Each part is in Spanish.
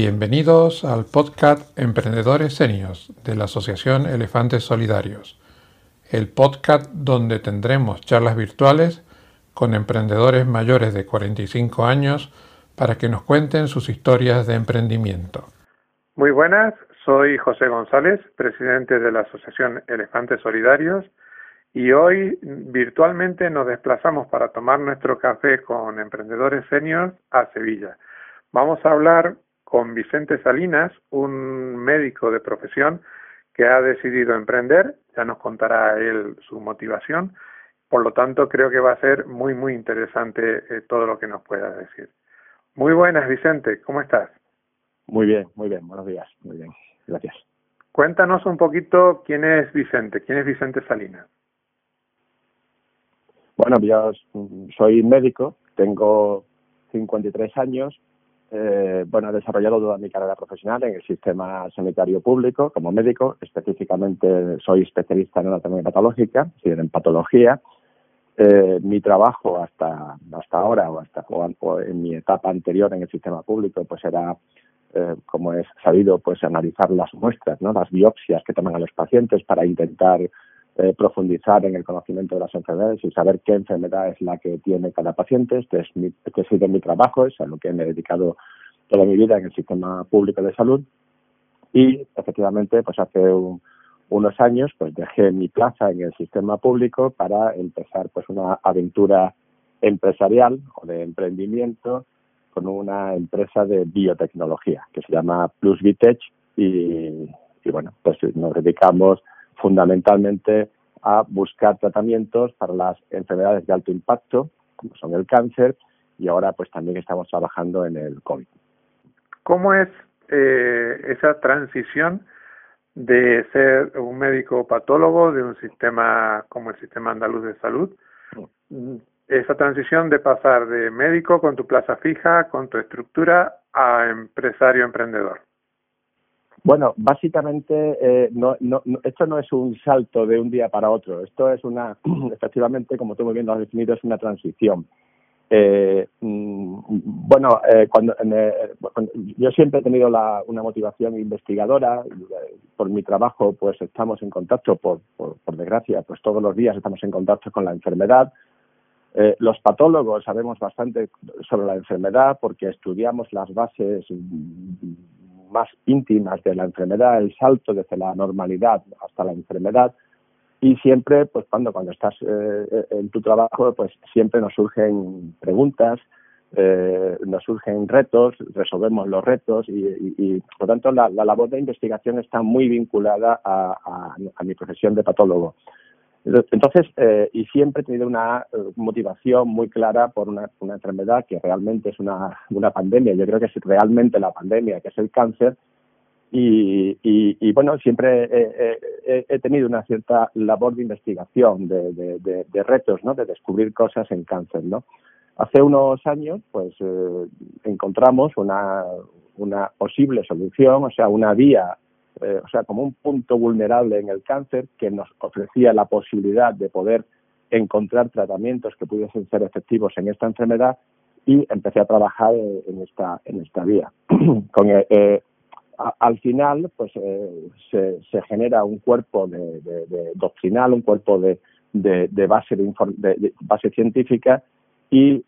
Bienvenidos al podcast Emprendedores Senios de la Asociación Elefantes Solidarios, el podcast donde tendremos charlas virtuales con emprendedores mayores de 45 años para que nos cuenten sus historias de emprendimiento. Muy buenas, soy José González, presidente de la Asociación Elefantes Solidarios y hoy virtualmente nos desplazamos para tomar nuestro café con emprendedores seniors a Sevilla. Vamos a hablar con Vicente Salinas, un médico de profesión que ha decidido emprender, ya nos contará él su motivación, por lo tanto creo que va a ser muy muy interesante eh, todo lo que nos pueda decir. Muy buenas Vicente, ¿cómo estás? Muy bien, muy bien, buenos días, muy bien, gracias. Cuéntanos un poquito quién es Vicente, quién es Vicente Salinas. Bueno, yo soy médico, tengo 53 años, eh, bueno, he desarrollado toda mi carrera profesional en el sistema sanitario público como médico. Específicamente soy especialista en anatomía patológica, en patología. Eh, mi trabajo hasta hasta ahora o hasta o en mi etapa anterior en el sistema público pues era eh, como es sabido pues analizar las muestras no las biopsias que toman a los pacientes para intentar eh, profundizar en el conocimiento de las enfermedades y saber qué enfermedad es la que tiene cada paciente. Este es, mi, este ha sido mi trabajo, es a lo que me he dedicado toda mi vida en el sistema público de salud. Y efectivamente, pues hace unos años, pues dejé mi plaza en el sistema público para empezar pues una aventura empresarial o de emprendimiento con una empresa de biotecnología que se llama Plus Vitech y, y bueno, pues nos dedicamos fundamentalmente a buscar tratamientos para las enfermedades de alto impacto, como son el cáncer, y ahora pues también estamos trabajando en el COVID. ¿Cómo es eh, esa transición de ser un médico patólogo de un sistema como el sistema andaluz de salud? Esa transición de pasar de médico con tu plaza fija, con tu estructura, a empresario emprendedor. Bueno, básicamente eh, no, no, esto no es un salto de un día para otro. Esto es una, efectivamente, como tú muy bien lo has definido, es una transición. Eh, mm, bueno, eh, cuando, yo siempre he tenido la, una motivación investigadora. Por mi trabajo, pues estamos en contacto, por, por, desgracia, pues todos los días estamos en contacto con la enfermedad. Eh, los patólogos sabemos bastante sobre la enfermedad porque estudiamos las bases más íntimas de la enfermedad, el salto desde la normalidad hasta la enfermedad y siempre, pues cuando cuando estás eh, en tu trabajo, pues siempre nos surgen preguntas, eh, nos surgen retos, resolvemos los retos y, por lo tanto la, labor de investigación está muy vinculada a mi profesión de patólogo. Entonces, eh, y siempre he tenido una eh, motivación muy clara por una, enfermedad que realmente es una, una pandemia. Yo creo que es realmente la pandemia, que es el cáncer. Y, y, bueno, siempre he, tenido una cierta labor de investigación, de, de, de, retos, ¿no? De descubrir cosas en cáncer, ¿no? Hace unos años, pues, eh, encontramos una, una posible solución, o sea, una vía eh, o sea, como un punto vulnerable en el cáncer que nos ofrecía la posibilidad de poder encontrar tratamientos que pudiesen ser efectivos en esta enfermedad y empecé a trabajar eh, en esta en esta vía. Con, eh, al final, pues se, se, genera un cuerpo de, doctrinal, un cuerpo de base de, base científica y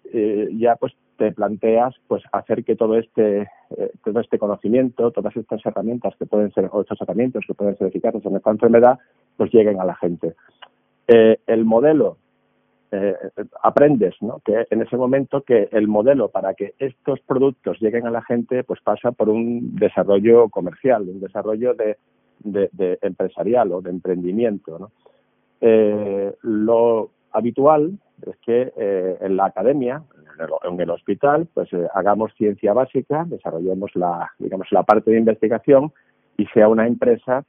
ya pues te planteas pues hacer que todo este eh, todo este conocimiento, todas estas herramientas que pueden ser o estos tratamientos que pueden ser eficaces en esta enfermedad, pues lleguen a la gente. Eh, el modelo eh, aprendes, ¿no? Que en ese momento que el modelo para que estos productos lleguen a la gente, pues pasa por un desarrollo comercial, un desarrollo de, de, empresarial o de emprendimiento, ¿no? lo habitual es que en la academia, en el hospital, pues eh, hagamos ciencia básica, desarrollemos la, digamos, la parte de investigación y sea una empresa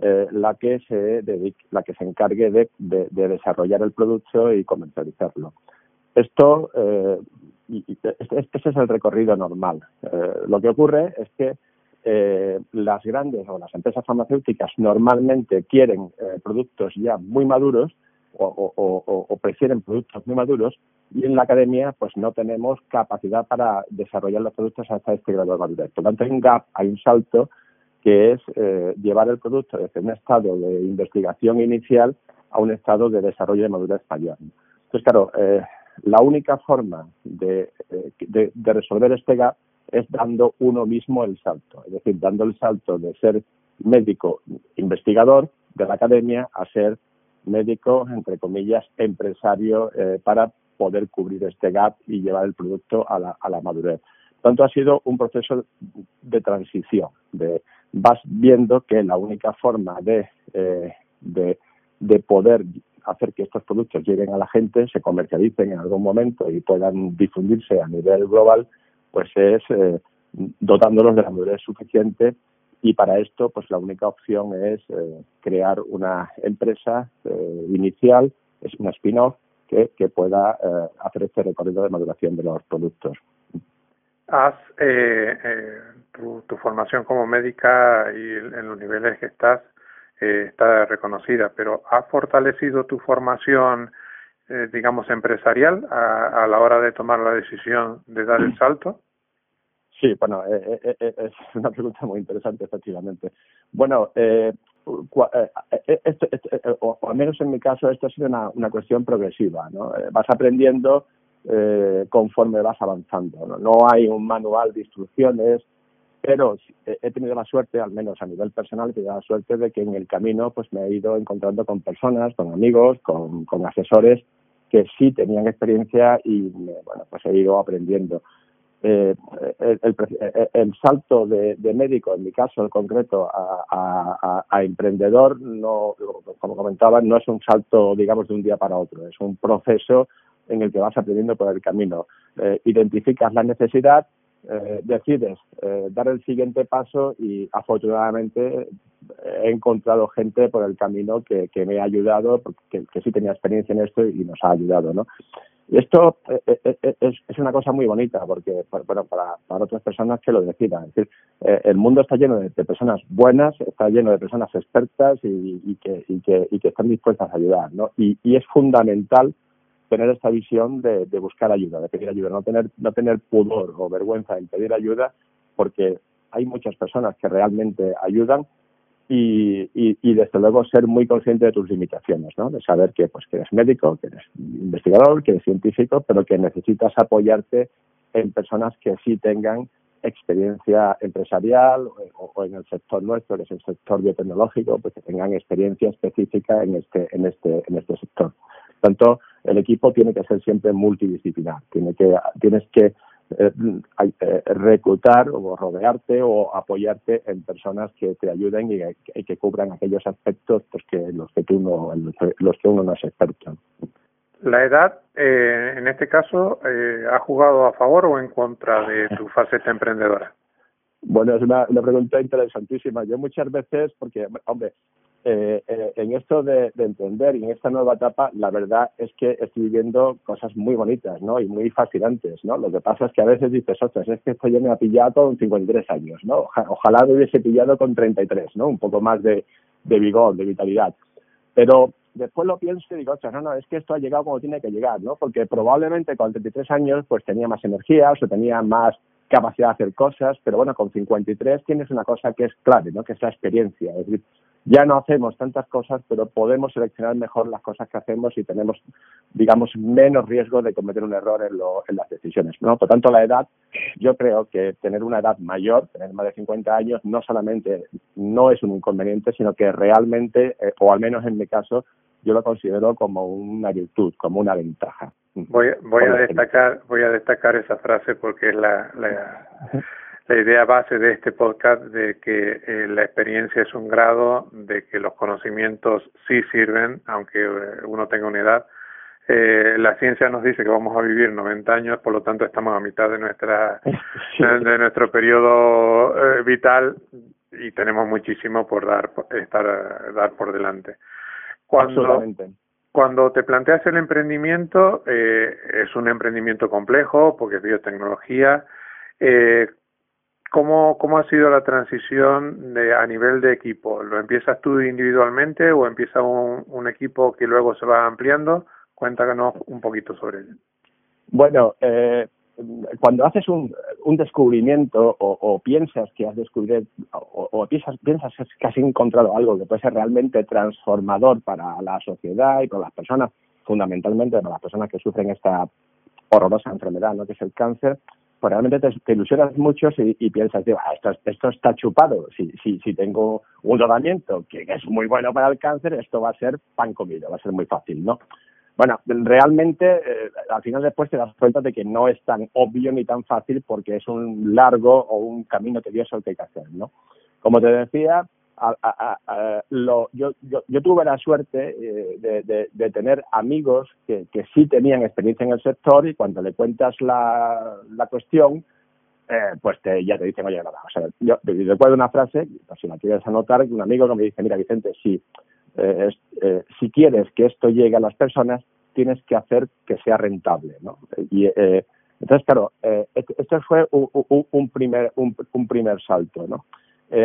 eh, la que se dedique, la que se encargue de, desarrollar el producto y comercializarlo. Esto, eh, este, este, es el recorrido normal. lo que ocurre es que las grandes o las empresas farmacéuticas normalmente quieren productos ya muy maduros o, prefieren productos muy maduros y en la academia pues no tenemos capacidad para desarrollar los productos hasta este grado de madurez. Por lo tanto, hay un gap, hay un salto que es eh, llevar el producto desde un estado de investigación inicial a un estado de desarrollo de madurez mayor. Entonces, claro, eh, la única forma de, de, de, resolver este gap es dando uno mismo el salto, es decir, dando el salto de ser médico investigador de la academia a ser médico, entre comillas, empresario eh, para poder cubrir este gap y llevar el producto a la, a la madurez. Tanto ha sido un proceso de transición, de vas viendo que la única forma de, eh, de, de poder hacer que estos productos lleguen a la gente, se comercialicen en algún momento y puedan difundirse a nivel global, pues es eh, dotándolos de la madurez suficiente y para esto pues la única opción es eh, crear una empresa eh, inicial, es una spin-off que, que, pueda eh, hacer este recorrido de maduración de los productos. Has, eh, eh, tu, tu, formación como médica y en los niveles que estás está reconocida, pero ¿has fortalecido tu formación, digamos, empresarial a, a la hora de tomar la decisión de dar el salto? Sí, bueno, eh, eh, eh, es una pregunta muy interesante, efectivamente. Bueno, eh, esto, esto, al menos en mi caso, esto ha sido una, cuestión progresiva, ¿no? Vas aprendiendo conforme vas avanzando, ¿no? No hay un manual de instrucciones, pero he tenido la suerte, al menos a nivel personal, he tenido la suerte de que en el camino pues me he ido encontrando con personas, con amigos, con, con asesores que sí tenían experiencia y bueno, pues he ido aprendiendo eh, el, el, el, salto de, de, médico, en mi caso en concreto, a, a, a, emprendedor, no, como comentaba, no es un salto, digamos, de un día para otro, es un proceso en el que vas aprendiendo por el camino. Eh, identificas la necesidad, eh, decides eh, dar el siguiente paso y afortunadamente he encontrado gente por el camino que, que me ha ayudado, que, sí tenía experiencia en esto y nos ha ayudado, ¿no? Y esto eh, eh, eh, es, es, una cosa muy bonita porque, bueno, para, para otras personas que lo decidan. Es decir, el mundo está lleno de, de, personas buenas, está lleno de personas expertas y, y, que, y, que, y que están dispuestas a ayudar, ¿no? Y, y es fundamental tener esta visión de, buscar ayuda, de pedir ayuda, no tener, no tener pudor o vergüenza en pedir ayuda porque hay muchas personas que realmente ayudan y, y, y, desde luego ser muy consciente de tus limitaciones, ¿no? De saber que pues que eres médico, que eres investigador, que eres científico, pero que necesitas apoyarte en personas que sí tengan experiencia empresarial o, o en el sector nuestro, que es el sector biotecnológico, pues que tengan experiencia específica en este en este en este sector. Tanto, el equipo tiene que ser siempre multidisciplinar, tiene que tienes que eh, eh, reclutar o rodearte o apoyarte en personas que te ayuden y, y que cubran aquellos aspectos pues que los que tú no los que uno no es experto. La edad, eh, en este caso, eh, ¿ha jugado a favor o en contra de tu faceta emprendedora? Bueno, es una, una pregunta interesantísima. Yo muchas veces, porque, hombre, eh, eh, en esto de, de, entender y en esta nueva etapa, la verdad es que estoy viviendo cosas muy bonitas, ¿no? Y muy fascinantes, ¿no? Lo que pasa es que a veces dices, ostras, es que esto ya me ha pillado con 53 años, ¿no? Oja, ojalá me hubiese pillado con 33, ¿no? Un poco más de, de vigor, de vitalidad. Pero después lo pienso y digo, ostras, no, no, es que esto ha llegado como tiene que llegar, ¿no? Porque probablemente con 33 años pues tenía más energía o tenía más capacidad de hacer cosas, pero bueno, con 53 tienes una cosa que es clave, ¿no? Que es la experiencia. Es decir, ya no hacemos tantas cosas, pero podemos seleccionar mejor las cosas que hacemos y tenemos, digamos, menos riesgo de cometer un error en, lo, en las decisiones. ¿no? Por tanto, la edad, yo creo que tener una edad mayor, tener más de 50 años, no solamente no es un inconveniente, sino que realmente, eh, o al menos en mi caso, yo lo considero como una virtud, como una ventaja. Voy, voy a destacar, voy a destacar esa frase porque es la, la la idea base de este podcast de que eh, la experiencia es un grado, de que los conocimientos sí sirven, aunque eh, uno tenga una edad. Eh, la ciencia nos dice que vamos a vivir 90 años, por lo tanto estamos a mitad de nuestra sí. de nuestro periodo eh, vital y tenemos muchísimo por dar estar dar por delante. Cuando cuando te planteas el emprendimiento eh, es un emprendimiento complejo porque es biotecnología. Eh, ¿Cómo, ¿Cómo ha sido la transición de, a nivel de equipo? ¿Lo empiezas tú individualmente o empieza un, equipo que luego se va ampliando? Cuéntanos un poquito sobre ello. Bueno, eh, cuando haces un, descubrimiento o, piensas que has descubierto o, piensas, piensas que has encontrado algo que puede ser realmente transformador para la sociedad y para las personas, fundamentalmente para las personas que sufren esta horrorosa enfermedad, ¿no? que es el cáncer, pues realmente te, ilusionas mucho y, y piensas, digo, ah, esto, esto está chupado. Si, si, si tengo un tratamiento que es muy bueno para el cáncer, esto va a ser pan comido, va a ser muy fácil, ¿no? Bueno, realmente eh, al final después te das cuenta de que no es tan obvio ni tan fácil porque es un largo o un camino tedioso el que hay que hacer, ¿no? Como te decía, a, lo, yo, yo, yo, tuve la suerte eh, de, tener amigos que, que, sí tenían experiencia en el sector y cuando le cuentas la, cuestión, eh, pues te, ya te dicen, oye, nada, o sea, yo, recuerdo una frase, pues si la quieres anotar, un amigo que me dice, mira Vicente, si, eh, eh, si quieres que esto llegue a las personas, tienes que hacer que sea rentable, ¿no? Y, eh, entonces, claro, eh, este fue un, un, un primer, un, un, primer salto, ¿no?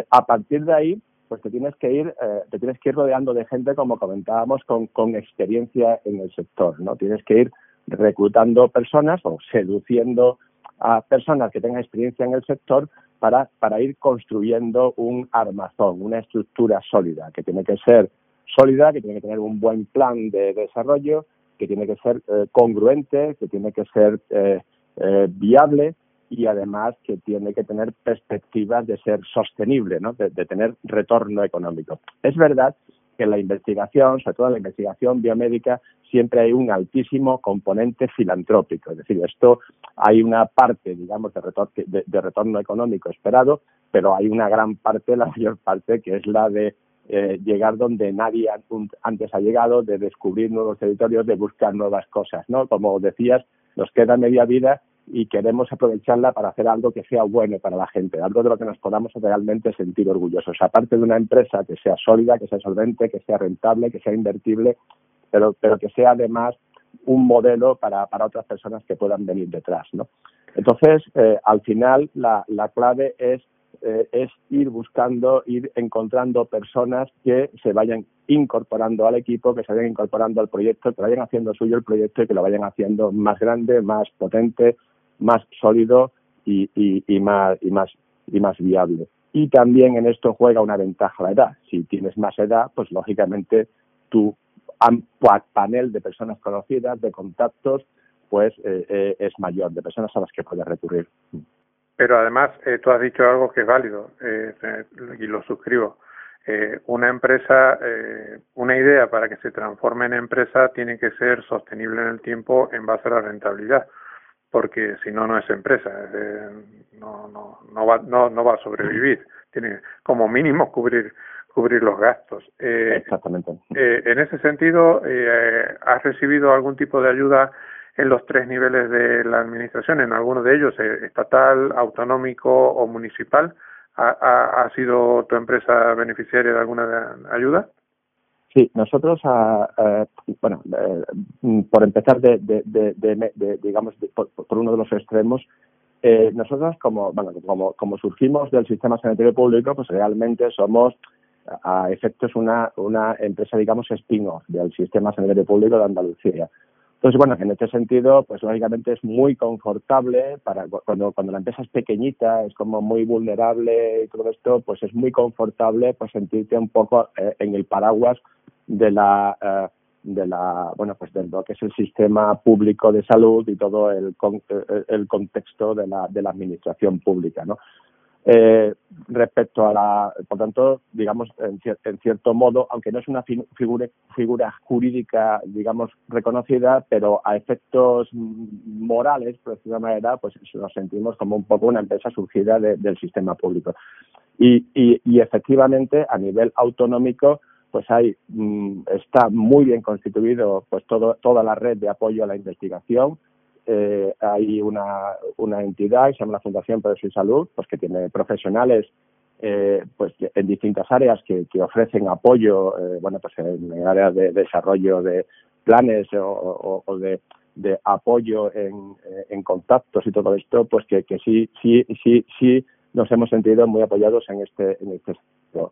A partir de ahí, pues te tienes que ir, eh, te tienes que ir rodeando de gente, como comentábamos, con, con experiencia en el sector, ¿no? Tienes que ir reclutando personas o seduciendo a personas que tengan experiencia en el sector para, para ir construyendo un armazón, una estructura sólida, que tiene que ser sólida, que tiene que tener un buen plan de desarrollo, que tiene que ser eh, congruente, que tiene que ser eh, eh, viable y además que tiene que tener perspectivas de ser sostenible, ¿no? de, tener retorno económico. Es verdad que en la investigación, sobre todo en la investigación biomédica, siempre hay un altísimo componente filantrópico. Es decir, esto hay una parte, digamos, de, de retorno económico esperado, pero hay una gran parte, la mayor parte, que es la de eh, llegar donde nadie antes ha llegado, de descubrir nuevos territorios, de buscar nuevas cosas, ¿no? Como decías, nos queda media vida y queremos aprovecharla para hacer algo que sea bueno para la gente, algo de lo que nos podamos realmente sentir orgullosos. Aparte de una empresa que sea sólida, que sea solvente, que sea rentable, que sea invertible, pero, pero que sea además un modelo para, para otras personas que puedan venir detrás, ¿no? Entonces, eh, al final, la, la clave es eh, es ir buscando, ir encontrando personas que se vayan incorporando al equipo, que se vayan incorporando al proyecto, que vayan haciendo suyo el proyecto y que lo vayan haciendo más grande, más potente, más sólido y, y, y más, y, más, y más viable. Y también en esto juega una ventaja la edad. Si tienes más edad, pues lógicamente tu panel de personas conocidas, de contactos, pues eh, eh, es mayor, de personas a las que puedes recurrir. Pero además, eh, tú has dicho algo que es válido eh, y lo suscribo. Eh, una empresa, eh, una idea para que se transforme en empresa tiene que ser sostenible en el tiempo en base a la rentabilidad, porque si no, no es empresa, eh, no, no, no, va, no, no va a sobrevivir. Tiene como mínimo cubrir cubrir los gastos. Eh, Exactamente. Eh, en ese sentido, eh, ¿has recibido algún tipo de ayuda en los tres niveles de la administración, en alguno de ellos, eh, estatal, autonómico o municipal. ¿Ha, ha, ha sido tu empresa beneficiaria de alguna ayuda? Sí, nosotros, uh, uh, bueno, uh, por empezar de, de, de, de digamos, por, por, uno de los extremos, eh, nosotros como, bueno, como, como surgimos del sistema sanitario público, pues realmente somos a efectos una, una empresa, digamos, spin-off del sistema sanitario público de Andalucía. Entonces, bueno, en este sentido, pues lógicamente es muy confortable para cuando, cuando la empresa es pequeñita, es como muy vulnerable y todo esto, pues es muy confortable pues sentirte un poco eh, en el paraguas de la eh, de la bueno pues de lo que es el sistema público de salud y todo el, el, el contexto de la de la administración pública, ¿no? Eh, respecto a la, por tanto, digamos, en, cier en cierto modo, aunque no es una fi figura, figura jurídica, digamos, reconocida, pero a efectos morales, por decirlo de manera, pues nos sentimos como un poco una empresa surgida de, del sistema público. Y, y, y efectivamente, a nivel autonómico, pues hay, mmm, está muy bien constituido pues todo, toda la red de apoyo a la investigación, eh, hay una, una entidad que se llama la Fundación Progreso y Salud, pues que tiene profesionales eh, pues en distintas áreas que, que ofrecen apoyo, eh, bueno, pues en, áreas de, de desarrollo de planes o, o, de, de, apoyo en, en, contactos y todo esto, pues que, que sí, sí, sí, sí nos hemos sentido muy apoyados en este, en este sector.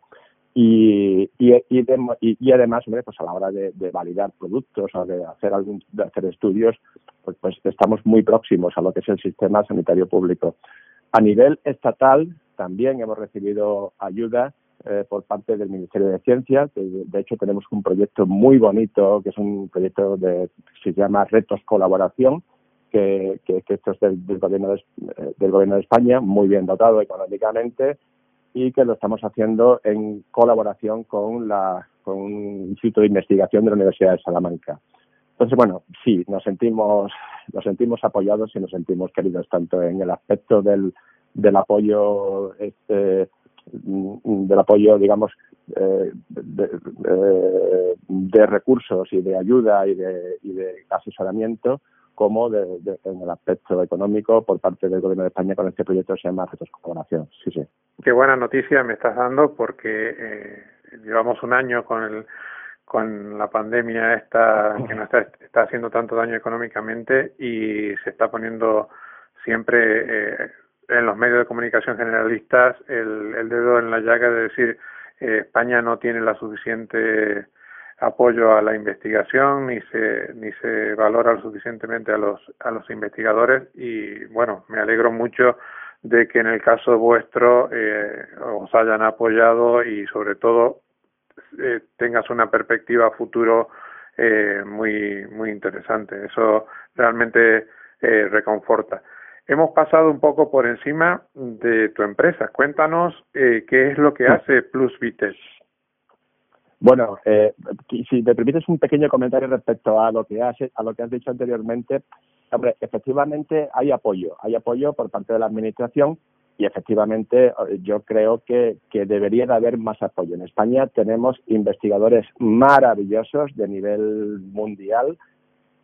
Y, y, y, además, pues a la hora de, validar productos o de hacer algún, de hacer estudios, pues, pues estamos muy próximos a lo que es el sistema sanitario público. A nivel estatal también hemos recibido ayuda eh, por parte del Ministerio de Ciencia. De, hecho, tenemos un proyecto muy bonito, que es un proyecto de, que se llama Retos Colaboración, que, que, esto es del, gobierno de, eh, del gobierno de España, muy bien dotado económicamente y que lo estamos haciendo en colaboración con, la, con un instituto de investigación de la Universidad de Salamanca. Entonces, bueno, sí, nos sentimos, nos sentimos apoyados y nos sentimos queridos tanto en el aspecto del, del apoyo este, del apoyo, digamos, eh, de, recursos y de ayuda y de, y de asesoramiento, como de, en el aspecto económico por parte del Gobierno de España con este proyecto que se llama Retos Colaboración. Sí, sí. Qué buena noticia me estás dando porque eh, llevamos un año con el con la pandemia esta que nos está, está haciendo tanto daño económicamente y se está poniendo siempre eh, en los medios de comunicación generalistas el, el dedo en la llaga de decir eh, España no tiene la suficiente apoyo a la investigación ni se ni se valora suficientemente a los a los investigadores y bueno me alegro mucho de que en el caso vuestro eh, os hayan apoyado y sobre todo eh, tengas una perspectiva futuro eh, muy muy interesante eso realmente eh, reconforta Hemos pasado un poco por encima de tu empresa. Cuéntanos eh, qué es lo que hace Plus Vites. Bueno, eh, si me permites un pequeño comentario respecto a lo que has, a lo que has dicho anteriormente, hombre, efectivamente hay apoyo, hay apoyo por parte de la administración y efectivamente eh, yo creo que, debería de haber más apoyo. En España tenemos investigadores maravillosos de nivel mundial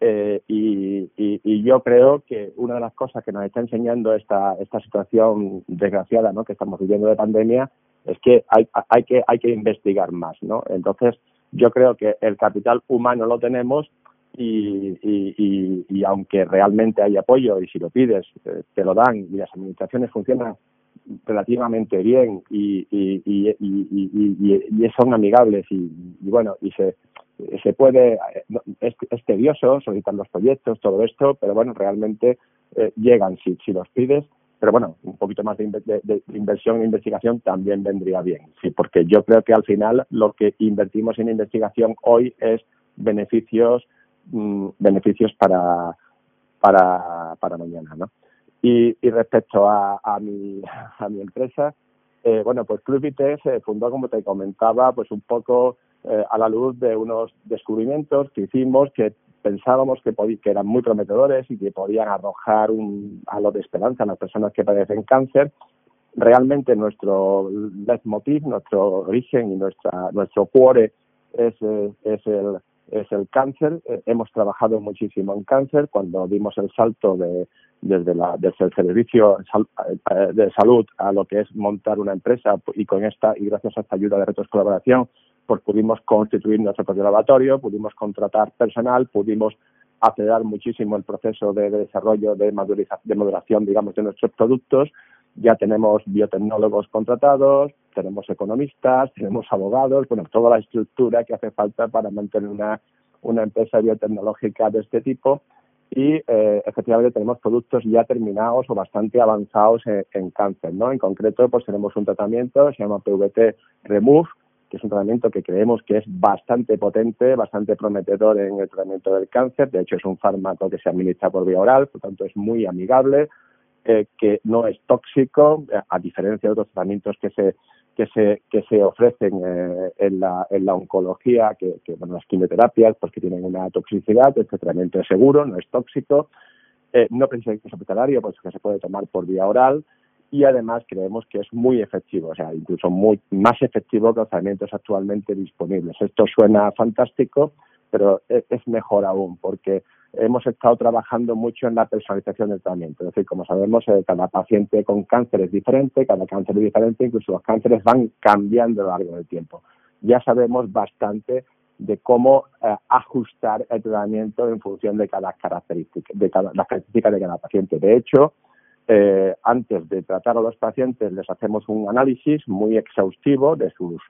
eh, y, yo creo que una de las cosas que nos está enseñando esta, esta situación desgraciada ¿no? que estamos viviendo de pandemia es que hay, hay, que hay que investigar más. ¿no? Entonces, yo creo que el capital humano lo tenemos y, y, y, aunque realmente hay apoyo y si lo pides eh, te lo dan y las administraciones funcionan relativamente bien y, y, y, y, son amigables y, bueno y se se puede es, es, tedioso solicitar los proyectos todo esto pero bueno realmente eh, llegan si, si los pides pero bueno un poquito más de, de, inversión e investigación también vendría bien sí porque yo creo que al final lo que invertimos en investigación hoy es beneficios mm, beneficios para para para mañana no y, y respecto a, a, mi, a mi empresa, eh, bueno, pues Club se fundó, como te comentaba, pues un poco eh, a la luz de unos descubrimientos que hicimos que pensábamos que, que eran muy prometedores y que podían arrojar un halo de esperanza a las personas que padecen cáncer. Realmente nuestro leitmotiv, nuestro origen y nuestra, nuestro cuore es, eh, es el es el cáncer. Eh, hemos trabajado muchísimo en cáncer cuando dimos el salto de, desde, la, desde el servicio eh, de salud a lo que es montar una empresa y con esta y gracias a esta ayuda de retos colaboración pues pudimos constituir nuestro propio laboratorio, pudimos contratar personal, pudimos acelerar muchísimo el proceso de, desarrollo de, de maduración digamos de nuestros productos ya tenemos biotecnólogos contratados, tenemos economistas, tenemos abogados, bueno, toda la estructura que hace falta para mantener una, una empresa biotecnológica de este tipo y eh, efectivamente tenemos productos ya terminados o bastante avanzados en, cáncer, ¿no? En concreto, pues tenemos un tratamiento, se llama PVT Remove, que es un tratamiento que creemos que es bastante potente, bastante prometedor en el tratamiento del cáncer. De hecho, es un fármaco que se administra por vía oral, por tanto es muy amigable, eh, que no es tóxico, a diferencia de otros tratamientos que se que se que se ofrecen eh, en la en la oncología, que, que bueno, las quimioterapias, pues que tienen una toxicidad, este tratamiento es seguro, no es tóxico, eh, no precisamente es hospitalario, pues que se puede tomar por vía oral y además creemos que es muy efectivo, o sea, incluso muy más efectivo que los tratamientos actualmente disponibles. Esto suena fantástico, pero e, es mejor aún porque hemos estado trabajando mucho en la personalización del tratamiento. Es decir, como sabemos, eh, cada paciente con cáncer es diferente, cada cáncer es diferente, incluso los cánceres van cambiando a lo largo del tiempo. Ya sabemos bastante de cómo eh, ajustar el tratamiento en función de cada característica, de cada, las características de cada paciente. De hecho, eh, antes de tratar a los pacientes les hacemos un análisis muy exhaustivo de sus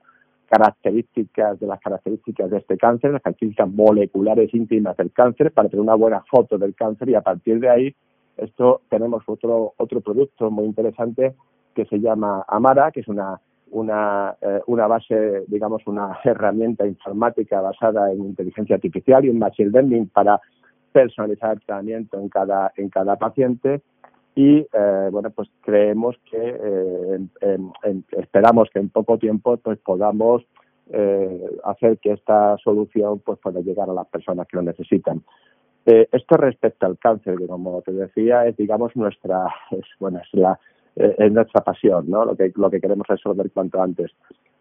características, de las características de este cáncer, las características moleculares íntimas del cáncer, para tener una buena foto del cáncer y a partir de ahí esto tenemos otro otro producto muy interesante que se llama Amara, que es una una, eh, una base, digamos, una herramienta informática basada en inteligencia artificial y en machine learning para personalizar el tratamiento en cada en cada paciente y eh, bueno pues creemos que eh, esperamos que en poco tiempo pues podamos eh, hacer que esta solución pues pueda llegar a las personas que lo necesitan. Eh, esto respecto al cáncer que como te decía es digamos nuestra es bueno es la eh, es nuestra pasión no lo que lo que queremos resolver cuanto antes.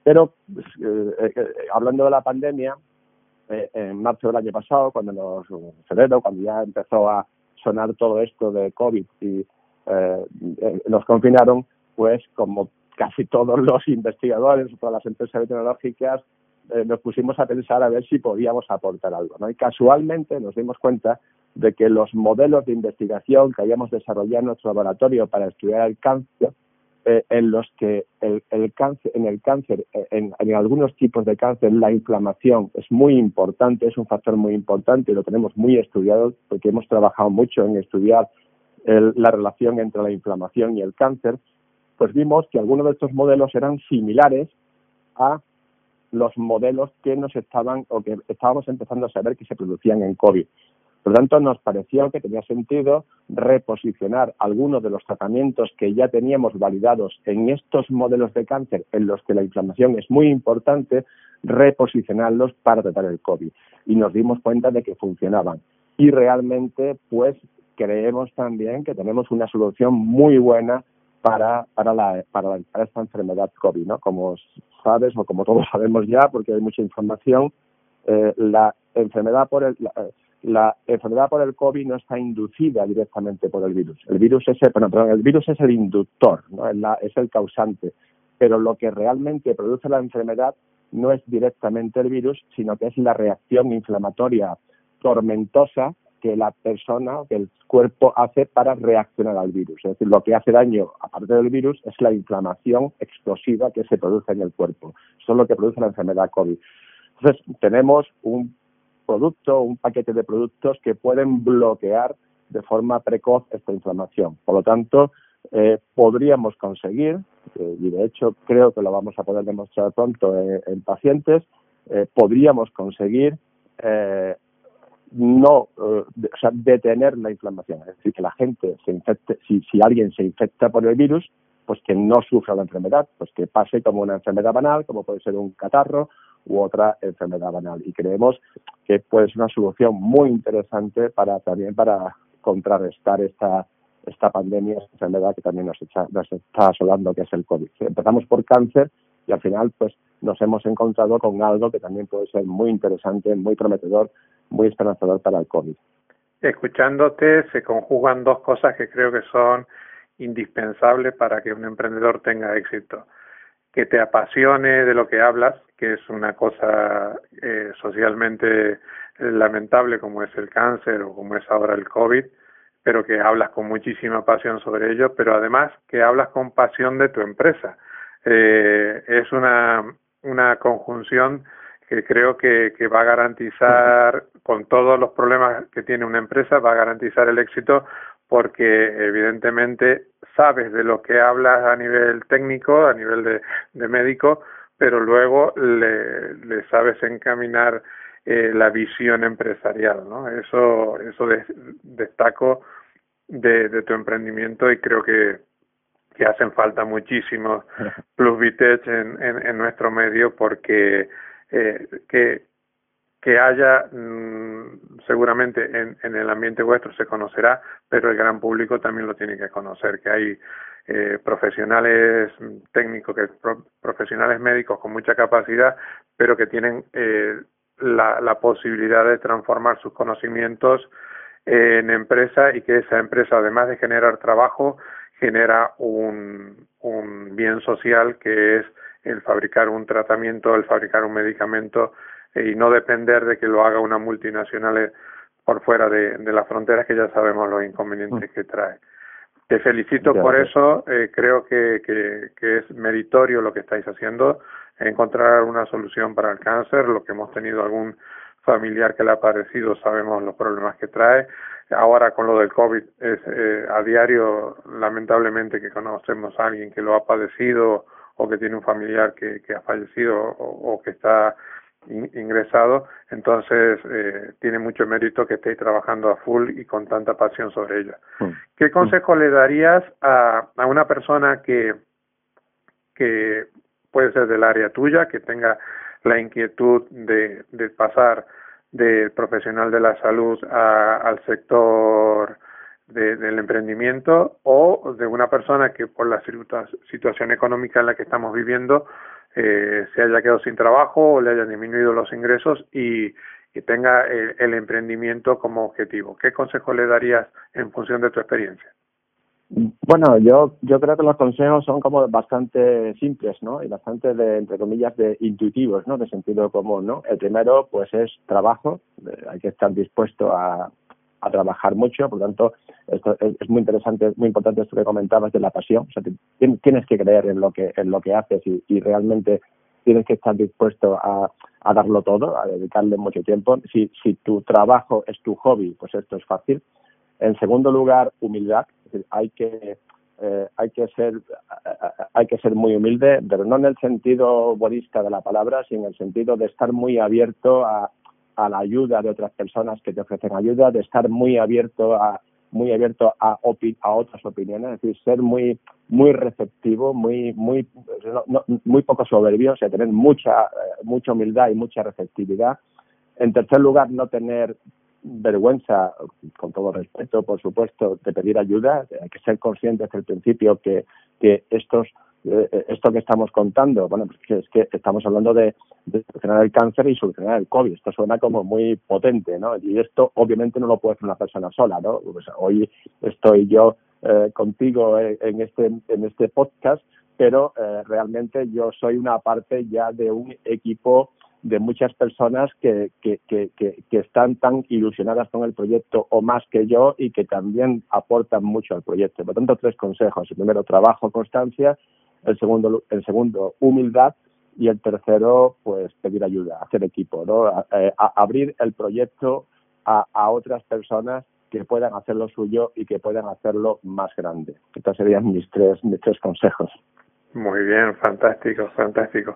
Pero pues, hablando de la pandemia en marzo del año pasado cuando nos en febrero cuando ya empezó a sonar todo esto de covid y eh, nos confinaron, pues como casi todos los investigadores, todas las empresas tecnológicas, eh, nos pusimos a pensar a ver si podíamos aportar algo. ¿no? Y casualmente nos dimos cuenta de que los modelos de investigación que habíamos desarrollado en nuestro laboratorio para estudiar el cáncer, eh, en los que el, cáncer, en el cáncer, eh, en, en, algunos tipos de cáncer, la inflamación es muy importante, es un factor muy importante y lo tenemos muy estudiado porque hemos trabajado mucho en estudiar el, la relación entre la inflamación y el cáncer, pues vimos que algunos de estos modelos eran similares a los modelos que nos estaban o que estábamos empezando a saber que se producían en COVID. Por lo tanto, nos pareció que tenía sentido reposicionar algunos de los tratamientos que ya teníamos validados en estos modelos de cáncer en los que la inflamación es muy importante, reposicionarlos para tratar el COVID. Y nos dimos cuenta de que funcionaban. Y realmente, pues, creemos también que tenemos una solución muy buena para, para, la, para, esta enfermedad COVID, ¿no? Como sabes o como todos sabemos ya, porque hay mucha información, eh, la enfermedad por el la, enfermedad por el COVID no está inducida directamente por el virus. El virus es el, perdón, el virus es el inductor, ¿no? es, la, es el causante, pero lo que realmente produce la enfermedad no es directamente el virus, sino que es la reacción inflamatoria tormentosa que la persona, que el cuerpo hace para reaccionar al virus. Es decir, lo que hace daño, aparte del virus, es la inflamación explosiva que se produce en el cuerpo. Eso es lo que produce la enfermedad COVID. Entonces, tenemos un producto, un paquete de productos que pueden bloquear de forma precoz esta inflamación. Por lo tanto, eh, podríamos conseguir, eh, y de hecho creo que lo vamos a poder demostrar pronto en, en pacientes, eh, podríamos conseguir eh, no, eh, detener la inflamación. Es decir, que la gente se infecte, si, si alguien se infecta por el virus, pues que no sufra la enfermedad, pues que pase como una enfermedad banal, como puede ser un catarro u otra enfermedad banal. Y creemos que puede ser una solución muy interesante para también para contrarrestar esta esta pandemia, esta enfermedad que también nos, echa, nos está asolando, que es el COVID. Empezamos por cáncer y al final pues nos hemos encontrado con algo que también puede ser muy interesante, muy prometedor muy esperanzador para el COVID. Escuchándote se conjugan dos cosas que creo que son indispensables para que un emprendedor tenga éxito. Que te apasione de lo que hablas, que es una cosa eh, socialmente lamentable como es el cáncer o como es ahora el COVID, pero que hablas con muchísima pasión sobre ello, pero además que hablas con pasión de tu empresa. Eh, es una, una conjunción que creo que, que va a garantizar, con todos los problemas que tiene una empresa, va a garantizar el éxito porque evidentemente sabes de lo que hablas a nivel técnico, a nivel de, de médico, pero luego le, le sabes encaminar eh, la visión empresarial, ¿no? Eso, eso destaco de, de tu emprendimiento y creo que, que hacen falta muchísimos plus vitech en, en, en nuestro medio porque eh, que, que haya, mm, seguramente en, en el ambiente vuestro se conocerá, pero el gran público también lo tiene que conocer, que hay eh, profesionales técnicos, que profesionales médicos con mucha capacidad, pero que tienen eh, la, la posibilidad de transformar sus conocimientos en empresa y que esa empresa, además de generar trabajo, genera un, un bien social que es el fabricar un tratamiento, el fabricar un medicamento eh, y no depender de que lo haga una multinacional eh, por fuera de, de las fronteras que ya sabemos los inconvenientes mm. que trae. Te felicito por eso, eh, creo que, que, es meritorio lo que estáis haciendo, encontrar una solución para el cáncer, lo que hemos tenido algún familiar que le ha padecido, sabemos los problemas que trae. Ahora con lo del COVID, es eh, a diario, lamentablemente, que conocemos a alguien que lo ha padecido o que tiene un familiar que, que ha fallecido o que está ingresado, entonces eh, tiene mucho mérito que estéis trabajando a full y con tanta pasión sobre ella. Mm. ¿Qué consejo le darías a, a una persona que, que puede ser del área tuya, que tenga la inquietud de, de pasar del profesional de la salud a, al sector de, del emprendimiento o de una persona que por la situación económica en la que estamos viviendo eh, se haya quedado sin trabajo o le hayan disminuido los ingresos y, que tenga el, emprendimiento como objetivo. ¿Qué consejo le darías en función de tu experiencia? Bueno, yo yo creo que los consejos son como bastante simples, ¿no? Y bastante de entre comillas de intuitivos, ¿no? De sentido común, ¿no? El primero, pues es trabajo. Eh, hay que estar dispuesto a, a trabajar mucho, por lo tanto, esto es, muy interesante, muy importante esto que comentabas de la pasión, o sea, tienes que creer en lo que, en lo que haces y, realmente tienes que estar dispuesto a, a, darlo todo, a dedicarle mucho tiempo. Si, si tu trabajo es tu hobby, pues esto es fácil. En segundo lugar, humildad, hay que eh, hay que ser hay que ser muy humilde, pero no en el sentido budista de la palabra, sino en el sentido de estar muy abierto a, la ayuda de otras personas que te ofrecen ayuda, de estar muy abierto a muy abierto a, a otras opiniones, es decir, ser muy muy receptivo, muy muy muy poco soberbio, o sea, tener mucha eh, mucha humildad y mucha receptividad. En tercer lugar, no tener vergüenza, con todo respeto, por supuesto, de pedir ayuda. Hay que ser conscientes desde el principio que, que estos eh, esto que estamos contando, bueno, pues es que estamos hablando de, solucionar el cáncer y solucionar el COVID. Esto suena como muy potente, ¿no? Y esto obviamente no lo puede hacer una persona sola, ¿no? Pues hoy estoy yo eh, contigo en este, en este podcast, pero eh, realmente yo soy una parte ya de un equipo de muchas personas que, que, que, que, están tan ilusionadas con el proyecto o más que yo y que también aportan mucho al proyecto. Por tanto, tres consejos. El primero, trabajo, constancia el segundo, el segundo humildad y el tercero, pues pedir ayuda, hacer equipo, ¿no? Eh, abrir el proyecto a, a, otras personas que puedan hacer lo suyo y que puedan hacerlo más grande. Estos serían mis tres, mis tres consejos. Muy bien, fantástico, fantástico.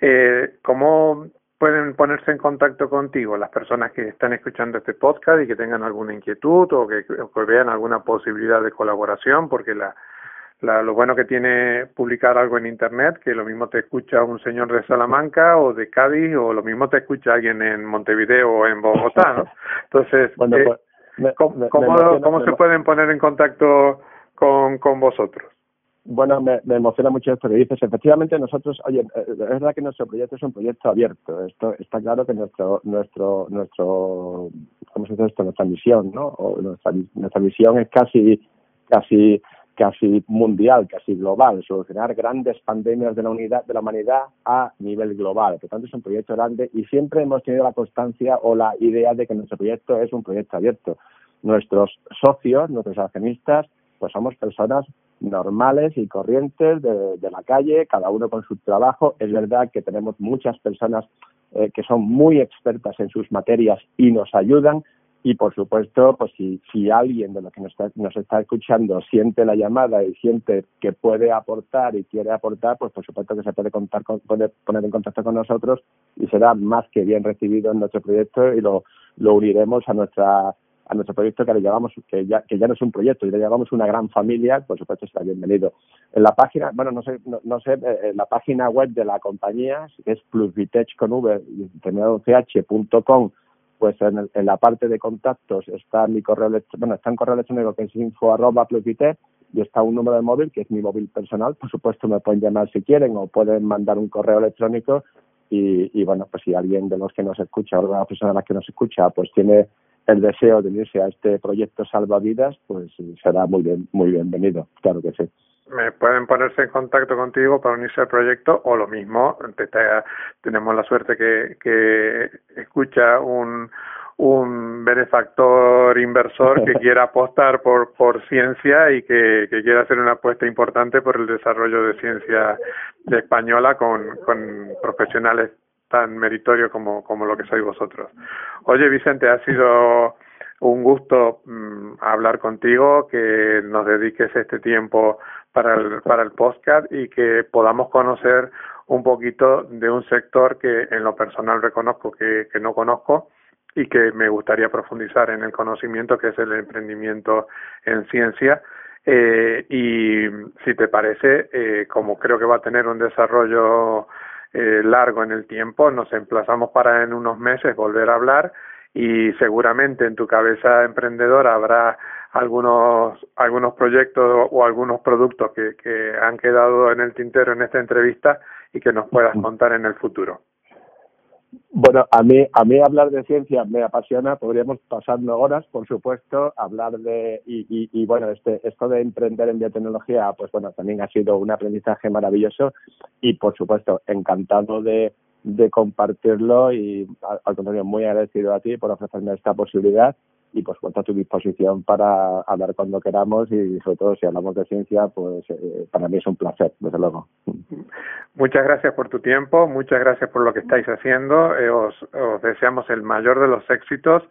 Eh, ¿Cómo pueden ponerse en contacto contigo las personas que están escuchando este podcast y que tengan alguna inquietud o que, o que vean alguna posibilidad de colaboración? Porque la, lo bueno que tiene publicar algo en internet, que lo mismo te escucha un señor de Salamanca o de Cádiz o lo mismo te escucha alguien en Montevideo o en Bogotá, ¿no? Entonces, eh, pues, ¿cómo, cómo, se pueden poner en contacto con, con vosotros? Bueno, me, emociona mucho esto que dices. Efectivamente, nosotros, oye, eh, es verdad que nuestro proyecto es un proyecto abierto. Esto está claro que nuestro, nuestro, nuestro, ¿cómo se dice esto? Nuestra misión, ¿no? O nuestra, nuestra misión es casi, casi casi mundial, casi global, solucionar grandes pandemias de la unidad de la humanidad a nivel global. Por tanto, es un proyecto grande y siempre hemos tenido la constancia o la idea de que nuestro proyecto es un proyecto abierto. Nuestros socios, nuestros accionistas, pues somos personas normales y corrientes de, la calle, cada uno con su trabajo. Es verdad que tenemos muchas personas eh, que son muy expertas en sus materias y nos ayudan, y por supuesto, pues si, si alguien de los que nos está, nos está escuchando siente la llamada y siente que puede aportar y quiere aportar, pues por supuesto que se puede, contar con, poner en contacto con nosotros y será más que bien recibido en nuestro proyecto y lo, lo uniremos a nuestra a nuestro proyecto que le llamamos que ya que ya no es un proyecto y le llamamos una gran familia por supuesto está bienvenido en la página bueno no sé no, sé eh, en la página web de la compañía que es plusvitech con v terminado ch.com pues en, la parte de contactos está mi correo electrónico, bueno, está un correo electrónico que es info arroba y está un número de móvil que es mi móvil personal. Por supuesto, me pueden llamar si quieren o pueden mandar un correo electrónico y, y bueno, pues si alguien de los que nos escucha o de las que nos escucha, pues tiene el deseo de unirse a este proyecto Salvavidas, pues será muy bien, muy bienvenido, claro que sí. Me pueden ponerse en contacto contigo para unirse al proyecto o lo mismo, tenemos la suerte que, que escucha un, un benefactor inversor que quiera apostar por, por ciencia y que, que quiera hacer una apuesta importante por el desarrollo de ciencia de española con, con profesionales tan meritorios como, como lo que sois vosotros. Oye, Vicente, ha sido un gusto mm, hablar contigo, que nos dediques este tiempo para el, para el podcast y que podamos conocer un poquito de un sector que en lo personal reconozco que, que no conozco y que me gustaría profundizar en el conocimiento que es el emprendimiento en ciencia. Eh, y si te parece, eh, como creo que va a tener un desarrollo eh, largo en el tiempo, nos emplazamos para en unos meses volver a hablar y seguramente en tu cabeza emprendedora habrá algunos algunos proyectos o algunos productos que, que han quedado en el tintero en esta entrevista y que nos puedas contar en el futuro. Bueno, a mí, a mí hablar de ciencia me apasiona, podríamos pasando horas, por supuesto, hablar de, y, y, y, bueno, este, esto de emprender en biotecnología, pues bueno, también ha sido un aprendizaje maravilloso y por supuesto, encantado de, compartirlo y al contrario, muy agradecido a ti por ofrecerme esta posibilidad y pues cuento a tu disposición para hablar cuando queramos y sobre todo si hablamos de ciencia, pues eh, para mí es un placer, desde luego. Muchas gracias por tu tiempo, muchas gracias por lo que estáis haciendo, eh, os, os, deseamos el mayor de los éxitos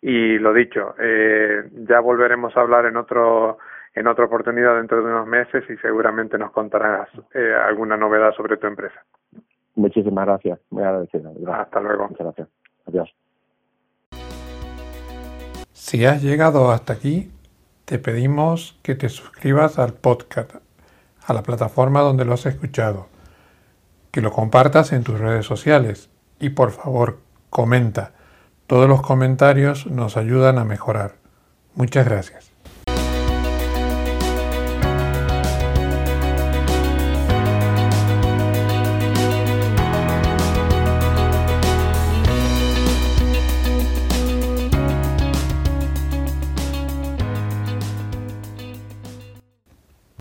y lo dicho, eh, ya volveremos a hablar en otro en otra oportunidad dentro de unos meses y seguramente nos contarás eh, alguna novedad sobre tu empresa. Muchísimas gracias, muy agradecido. Gracias. Hasta luego. Muchas gracias. Adiós. Si has llegado hasta aquí, te pedimos que te suscribas al podcast, a la plataforma donde lo has escuchado, que lo compartas en tus redes sociales y por favor comenta. Todos los comentarios nos ayudan a mejorar. Muchas gracias.